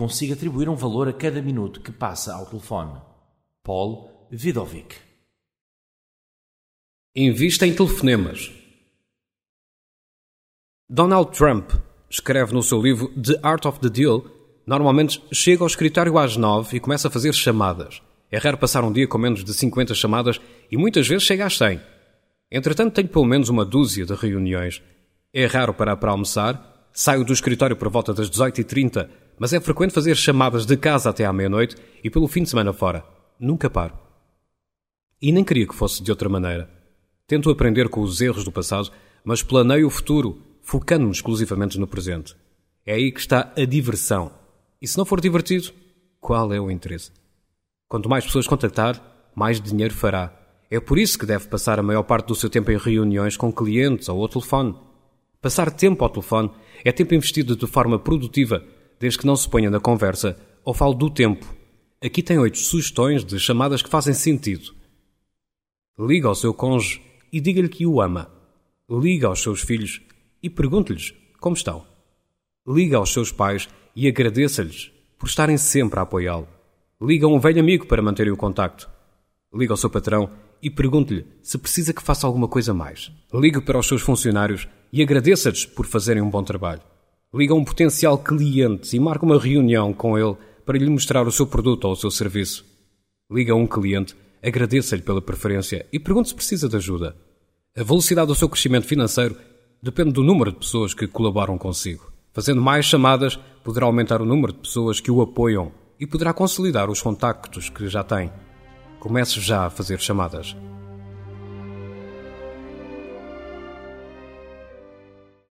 consiga atribuir um valor a cada minuto que passa ao telefone. Paul Vidovic. Invista em telefonemas. Donald Trump escreve no seu livro The Art of the Deal, normalmente chega ao escritório às nove e começa a fazer chamadas. É raro passar um dia com menos de 50 chamadas e muitas vezes chega às 100. Entretanto, tenho pelo menos uma dúzia de reuniões. É raro parar para almoçar, saio do escritório por volta das 18h30, mas é frequente fazer chamadas de casa até à meia-noite e pelo fim de semana fora. Nunca paro. E nem queria que fosse de outra maneira. Tento aprender com os erros do passado, mas planeio o futuro focando-me exclusivamente no presente. É aí que está a diversão. E se não for divertido, qual é o interesse? Quanto mais pessoas contactar, mais dinheiro fará. É por isso que deve passar a maior parte do seu tempo em reuniões com clientes ou ao telefone. Passar tempo ao telefone é tempo investido de forma produtiva, desde que não se ponha na conversa ou fale do tempo. Aqui tem oito sugestões de chamadas que fazem sentido. Liga ao seu cônjuge e diga-lhe que o ama. Liga aos seus filhos e pergunte-lhes como estão. Liga aos seus pais e agradeça-lhes por estarem sempre a apoiá-lo. Liga a um velho amigo para manterem o contacto. Liga ao seu patrão e pergunte-lhe se precisa que faça alguma coisa mais. Ligue para os seus funcionários e agradeça-lhes por fazerem um bom trabalho. Liga um potencial cliente e marque uma reunião com ele para lhe mostrar o seu produto ou o seu serviço. Liga a um cliente, agradeça-lhe pela preferência e pergunte se precisa de ajuda. A velocidade do seu crescimento financeiro depende do número de pessoas que colaboram consigo. Fazendo mais chamadas, poderá aumentar o número de pessoas que o apoiam e poderá consolidar os contactos que já tem. Comece já a fazer chamadas.